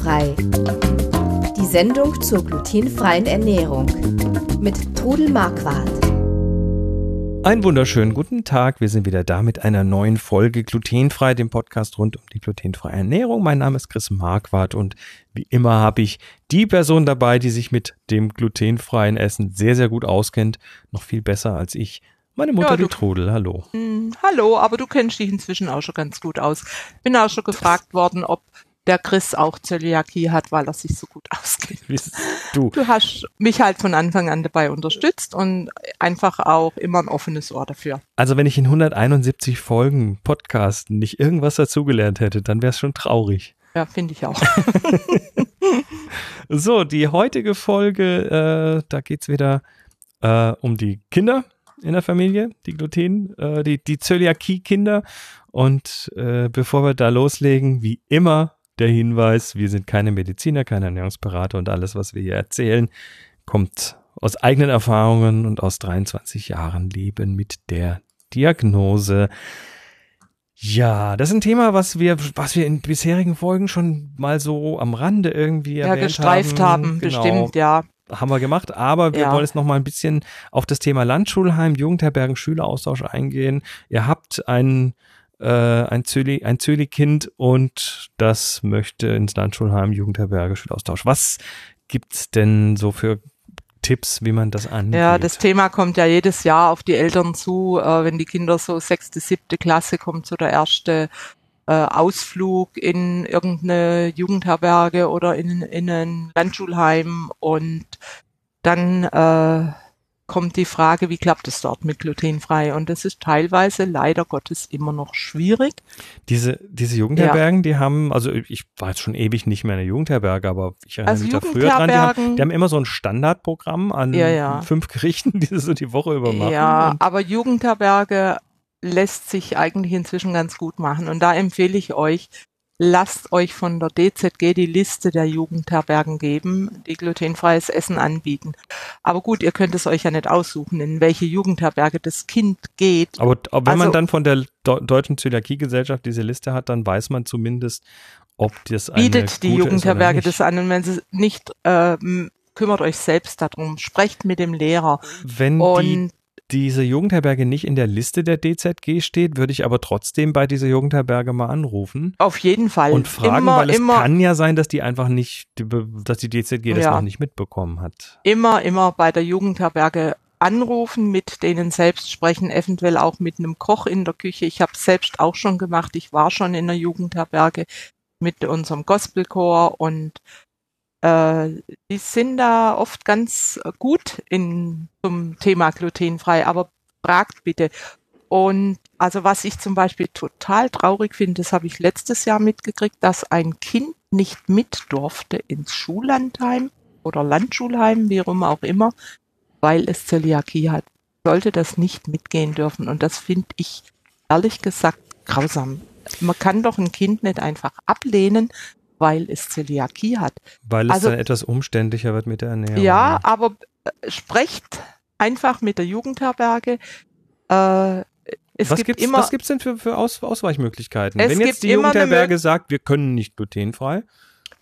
Glutenfrei. Die Sendung zur glutenfreien Ernährung mit Trudel Marquardt. Einen wunderschönen guten Tag. Wir sind wieder da mit einer neuen Folge Glutenfrei, dem Podcast rund um die glutenfreie Ernährung. Mein Name ist Chris Marquardt und wie immer habe ich die Person dabei, die sich mit dem glutenfreien Essen sehr, sehr gut auskennt. Noch viel besser als ich. Meine Mutter, ja, die Trudel, hallo. Hm, hallo, aber du kennst dich inzwischen auch schon ganz gut aus. Bin auch schon gefragt worden, ob der Chris auch Zöliakie hat, weil er sich so gut auskennt. Du. du hast mich halt von Anfang an dabei unterstützt und einfach auch immer ein offenes Ohr dafür. Also wenn ich in 171 Folgen Podcast nicht irgendwas dazugelernt hätte, dann wäre es schon traurig. Ja, finde ich auch. so, die heutige Folge, äh, da geht es wieder äh, um die Kinder in der Familie, die Gluten, äh, die, die Zöliakie-Kinder. Und äh, bevor wir da loslegen, wie immer der Hinweis, wir sind keine Mediziner, keine Ernährungsberater und alles, was wir hier erzählen, kommt aus eigenen Erfahrungen und aus 23 Jahren Leben mit der Diagnose. Ja, das ist ein Thema, was wir, was wir in bisherigen Folgen schon mal so am Rande irgendwie ja, gestreift haben. haben genau. bestimmt, ja haben wir gemacht, aber wir ja. wollen jetzt noch mal ein bisschen auf das Thema Landschulheim, Jugendherbergen, Schüleraustausch eingehen. Ihr habt ein äh, ein Zöli, ein Zöli-Kind und das möchte ins Landschulheim, Jugendherberge, Schüleraustausch. Was gibt's denn so für Tipps, wie man das angeht? Ja, das Thema kommt ja jedes Jahr auf die Eltern zu, äh, wenn die Kinder so sechste, siebte Klasse kommt, so der erste äh, Ausflug in irgendeine Jugendherberge oder in, in ein Landschulheim und dann äh, kommt die Frage, wie klappt es dort mit glutenfrei? Und das ist teilweise leider Gottes immer noch schwierig. Diese, diese Jugendherbergen, ja. die haben, also ich war jetzt schon ewig nicht mehr in der Jugendherberge, aber ich erinnere also mich da früher dran, die haben, die haben, immer so ein Standardprogramm an ja, ja. fünf Gerichten, die sie so die Woche über machen. Ja, aber Jugendherberge lässt sich eigentlich inzwischen ganz gut machen. Und da empfehle ich euch, lasst euch von der DZG die Liste der Jugendherbergen geben, die glutenfreies Essen anbieten. Aber gut, ihr könnt es euch ja nicht aussuchen, in welche Jugendherberge das Kind geht. Aber, aber wenn also, man dann von der Deutschen Zöliakiegesellschaft diese Liste hat, dann weiß man zumindest, ob das eine Bietet die Jugendherberge das an und wenn sie nicht, äh, kümmert euch selbst darum, sprecht mit dem Lehrer. Wenn und die diese Jugendherberge nicht in der Liste der DZG steht, würde ich aber trotzdem bei dieser Jugendherberge mal anrufen. Auf jeden Fall. Und fragen, immer, weil es immer, kann ja sein, dass die einfach nicht, dass die DZG das ja. noch nicht mitbekommen hat. Immer, immer bei der Jugendherberge anrufen, mit denen selbst sprechen, eventuell auch mit einem Koch in der Küche. Ich habe selbst auch schon gemacht. Ich war schon in der Jugendherberge mit unserem Gospelchor und die sind da oft ganz gut in, zum Thema glutenfrei, aber fragt bitte. Und also was ich zum Beispiel total traurig finde, das habe ich letztes Jahr mitgekriegt, dass ein Kind nicht mit durfte ins Schullandheim oder Landschulheim, wie rum auch immer, weil es Zöliakie hat. Sollte das nicht mitgehen dürfen. Und das finde ich ehrlich gesagt grausam. Man kann doch ein Kind nicht einfach ablehnen, weil es Zöliakie hat. Weil es also, dann etwas umständlicher wird mit der Ernährung. Ja, aber äh, sprecht einfach mit der Jugendherberge. Äh, es was gibt immer, was gibt's denn für, für Aus, Ausweichmöglichkeiten? Wenn jetzt die Jugendherberge sagt, wir können nicht glutenfrei,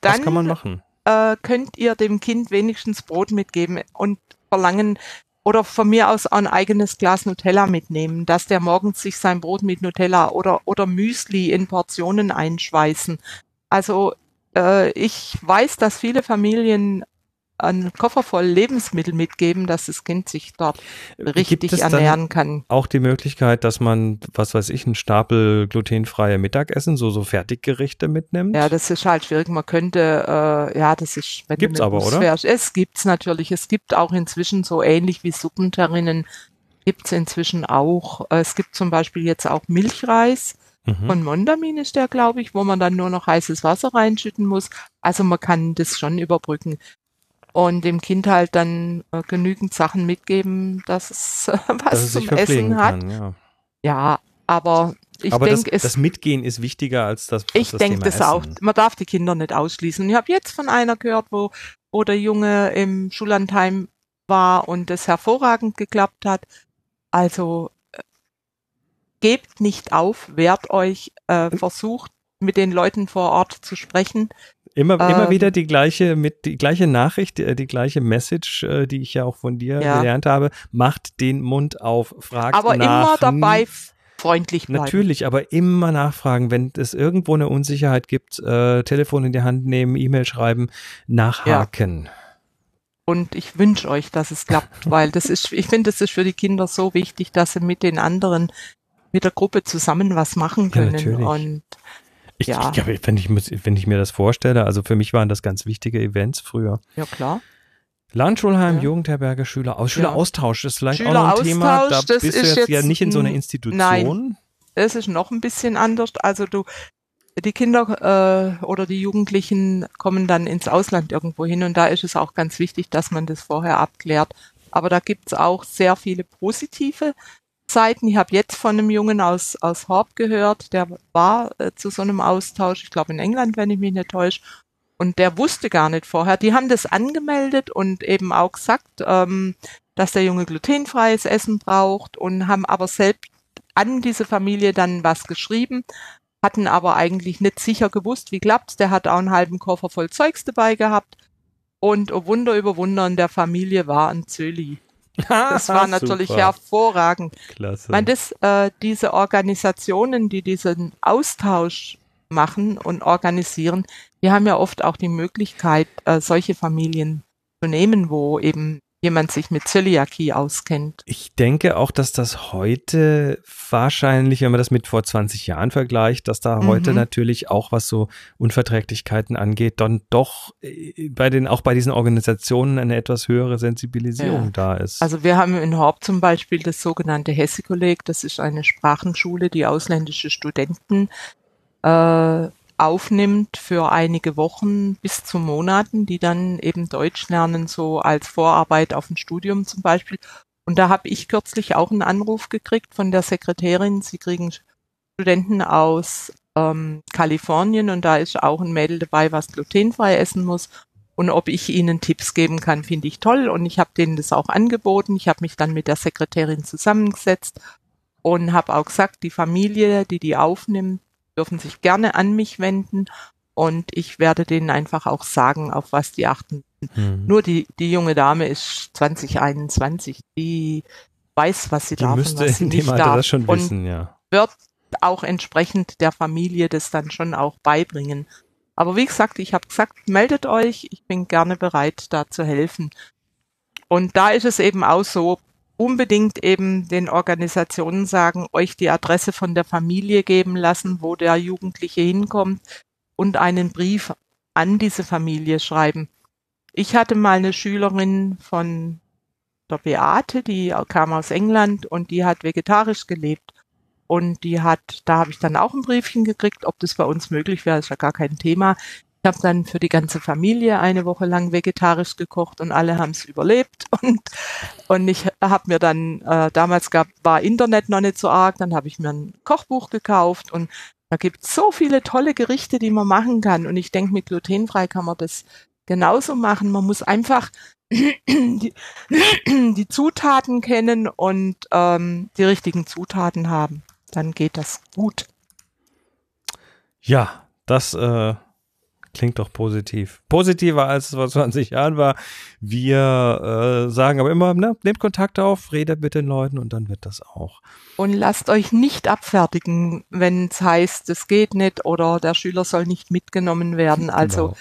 dann, was kann man machen? Äh, könnt ihr dem Kind wenigstens Brot mitgeben und verlangen oder von mir aus ein eigenes Glas Nutella mitnehmen, dass der morgens sich sein Brot mit Nutella oder, oder Müsli in Portionen einschweißen. Also äh, ich weiß, dass viele Familien einen Koffer voll Lebensmittel mitgeben, dass das Kind sich dort richtig ernähren kann. Auch die Möglichkeit, dass man, was weiß ich, einen Stapel glutenfreie Mittagessen, so so Fertiggerichte mitnimmt. Ja, das ist halt schwierig. Man könnte, äh, ja, das ist. Wenn gibt's aber, oder? Fährst. Es gibt's natürlich. Es gibt auch inzwischen so ähnlich wie Suppenterrinnen gibt's inzwischen auch. Es gibt zum Beispiel jetzt auch Milchreis Mhm. Von Mondamin ist der, glaube ich, wo man dann nur noch heißes Wasser reinschütten muss. Also man kann das schon überbrücken. Und dem Kind halt dann äh, genügend Sachen mitgeben, dass es äh, was dass es zum Essen hat. Kann, ja. ja, aber ich denke, das, das, Mitgehen ist wichtiger als das. Als ich denke das auch. Man darf die Kinder nicht ausschließen. Ich habe jetzt von einer gehört, wo, wo der Junge im Schullandheim war und es hervorragend geklappt hat. Also gebt nicht auf, wehrt euch, äh, versucht mit den Leuten vor Ort zu sprechen. Immer, Ähm, immer wieder die gleiche, mit die gleiche Nachricht, die, die gleiche Message, äh, die ich ja auch von dir Ja. gelernt habe. Macht den Mund auf, fragt Aber nach. immer dabei f- freundlich bleiben. Natürlich, aber immer nachfragen, wenn es irgendwo eine Unsicherheit gibt, äh, Telefon in die Hand nehmen, E-Mail schreiben, nachhaken. Und ich wünsche euch, dass es klappt, weil das ist, ich finde, das ist für die Kinder so wichtig, dass sie mit den anderen, mit der Gruppe zusammen was machen Ja, können. natürlich. und Ich, Ja. ich glaube, wenn ich, wenn ich mir das vorstelle, also für mich waren das ganz wichtige Events früher. ja klar. Landschulheim, Ja. Jugendherberge, Schüler, aus, Ja. Schüleraustausch ist vielleicht auch noch ein Thema. Da bist du ist jetzt, ja jetzt nicht in so einer ein- Institution. nein. Es ist noch ein bisschen anders. Also du, die Kinder äh, oder die Jugendlichen kommen dann ins Ausland irgendwo hin und da ist es auch ganz wichtig, dass man das vorher abklärt. Aber da gibt's auch sehr viele positive Seiten. Ich habe jetzt von einem Jungen aus, aus Horb gehört, der war äh, zu so einem Austausch, ich glaube in England, wenn ich mich nicht täusche. Und der wusste gar nicht vorher. Die haben das angemeldet und eben auch gesagt, ähm, dass der Junge glutenfreies Essen braucht und haben aber selbst an diese Familie dann was geschrieben, hatten aber eigentlich nicht sicher gewusst, wie klappt's. Der hat auch einen halben Koffer voll Zeugs dabei gehabt. Und oh Wunder über Wunder in der Familie war ein Zöli. Das war natürlich Super. hervorragend. Klasse. Ich meine, das, äh, diese Organisationen, die diesen Austausch machen und organisieren, die haben ja oft auch die Möglichkeit, äh, solche Familien zu nehmen, wo eben jemand sich mit Zöliakie auskennt. Ich denke auch, dass das heute wahrscheinlich, wenn man das mit vor 20 Jahren vergleicht, dass da Mhm. heute natürlich auch was so Unverträglichkeiten angeht, dann doch äh, bei den, auch bei diesen Organisationen eine etwas höhere Sensibilisierung Ja. da ist. Also wir haben in Horb zum Beispiel das sogenannte Hesse-Kolleg, das ist eine Sprachenschule, die ausländische Studenten äh, aufnimmt für einige Wochen bis zu Monaten, die dann eben Deutsch lernen, so als Vorarbeit auf ein Studium zum Beispiel. Und da habe ich kürzlich auch einen Anruf gekriegt von der Sekretärin. Sie kriegen Studenten aus ähm, Kalifornien und da ist auch ein Mädel dabei, was glutenfrei essen muss. Und ob ich ihnen Tipps geben kann, finde ich toll. Und ich habe denen das auch angeboten. Ich habe mich dann mit der Sekretärin zusammengesetzt und habe auch gesagt, die Familie, die die aufnimmt, dürfen sich gerne an mich wenden. Und ich werde denen einfach auch sagen, auf was die achten. Hm. Nur die, die junge Dame ist 2021. Die weiß, was sie Die darf und müsste was sie in dem nicht Alter darf. das schon und wissen, ja. wird auch entsprechend der Familie das dann schon auch beibringen. Aber wie gesagt, ich habe gesagt, meldet euch, ich bin gerne bereit, da zu helfen. Und da ist es eben auch so, unbedingt eben den Organisationen sagen, euch die Adresse von der Familie geben lassen, wo der Jugendliche hinkommt und einen Brief an diese Familie schreiben. Ich hatte mal eine Schülerin von der Beate, die kam aus England und die hat vegetarisch gelebt. Und die hat, da habe ich dann auch ein Briefchen gekriegt, ob das bei uns möglich wäre, ist ja gar kein Thema. Ich habe dann für die ganze Familie eine Woche lang vegetarisch gekocht und alle haben es überlebt. Und, und ich habe mir dann, äh, damals gab, war Internet noch nicht so arg, dann habe ich mir ein Kochbuch gekauft und da gibt es so viele tolle Gerichte, die man machen kann. Und ich denke, mit glutenfrei kann man das genauso machen. Man muss einfach die, die Zutaten kennen und ähm, die richtigen Zutaten haben. Dann geht das gut. Ja, das äh, klingt doch positiv. Positiver als es vor 20 Jahren war. Wir äh, sagen aber immer, ne, nehmt Kontakt auf, redet mit den Leuten und dann wird das auch. Und lasst euch nicht abfertigen, wenn es heißt, es geht nicht oder der Schüler soll nicht mitgenommen werden. Also Genau.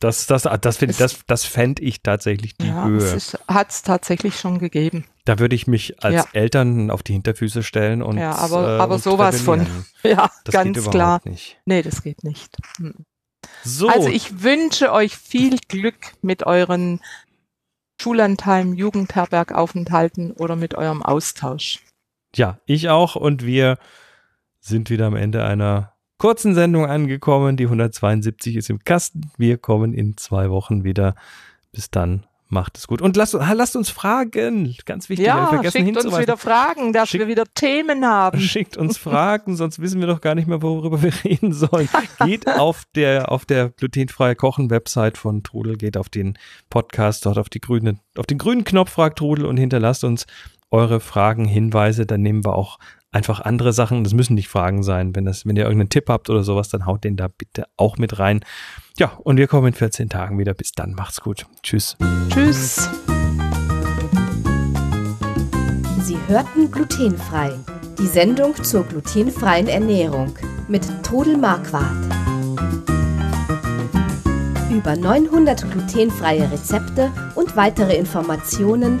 Das, das, das, find, Es- das, das fände ich tatsächlich die ja, Höhe. es hat es tatsächlich schon gegeben. Da würde ich mich als Ja. Eltern auf die Hinterfüße stellen und Ja, aber- äh, aber und sowas von. Ja, Das ganz geht klar. nicht. Nee, das geht nicht. Hm. So, Also ich wünsche euch viel Glück mit euren Schullandheim, Jugendherbergaufenthalten oder mit eurem Austausch. ja, ich auch und wir sind wieder am Ende einer kurzen Sendung angekommen. Die 172 ist im Kasten. Wir kommen in zwei Wochen wieder. Bis dann. Macht es gut. Und lasst, lasst uns fragen. Ganz wichtig. wir Ja, vergessen schickt uns wieder Fragen, dass Schickt- wir wieder Themen haben. Schickt uns Fragen, sonst wissen wir doch gar nicht mehr, worüber wir reden sollen. Geht auf der, auf der glutenfreie Kochen Website von Trudel, geht auf den Podcast, dort auf die grüne, auf den grünen Knopf fragt Trudel und hinterlasst uns eure Fragen, Hinweise, dann nehmen wir auch einfach andere Sachen. Das müssen nicht Fragen sein. Wenn, das, wenn ihr irgendeinen Tipp habt oder sowas, dann haut den da bitte auch mit rein. Ja, und wir kommen in 14 Tagen wieder. Bis dann. Macht's gut. Tschüss. Tschüss. Sie hörten glutenfrei. Die Sendung zur glutenfreien Ernährung mit Trudel Marquardt. Über 900 glutenfreie Rezepte und weitere Informationen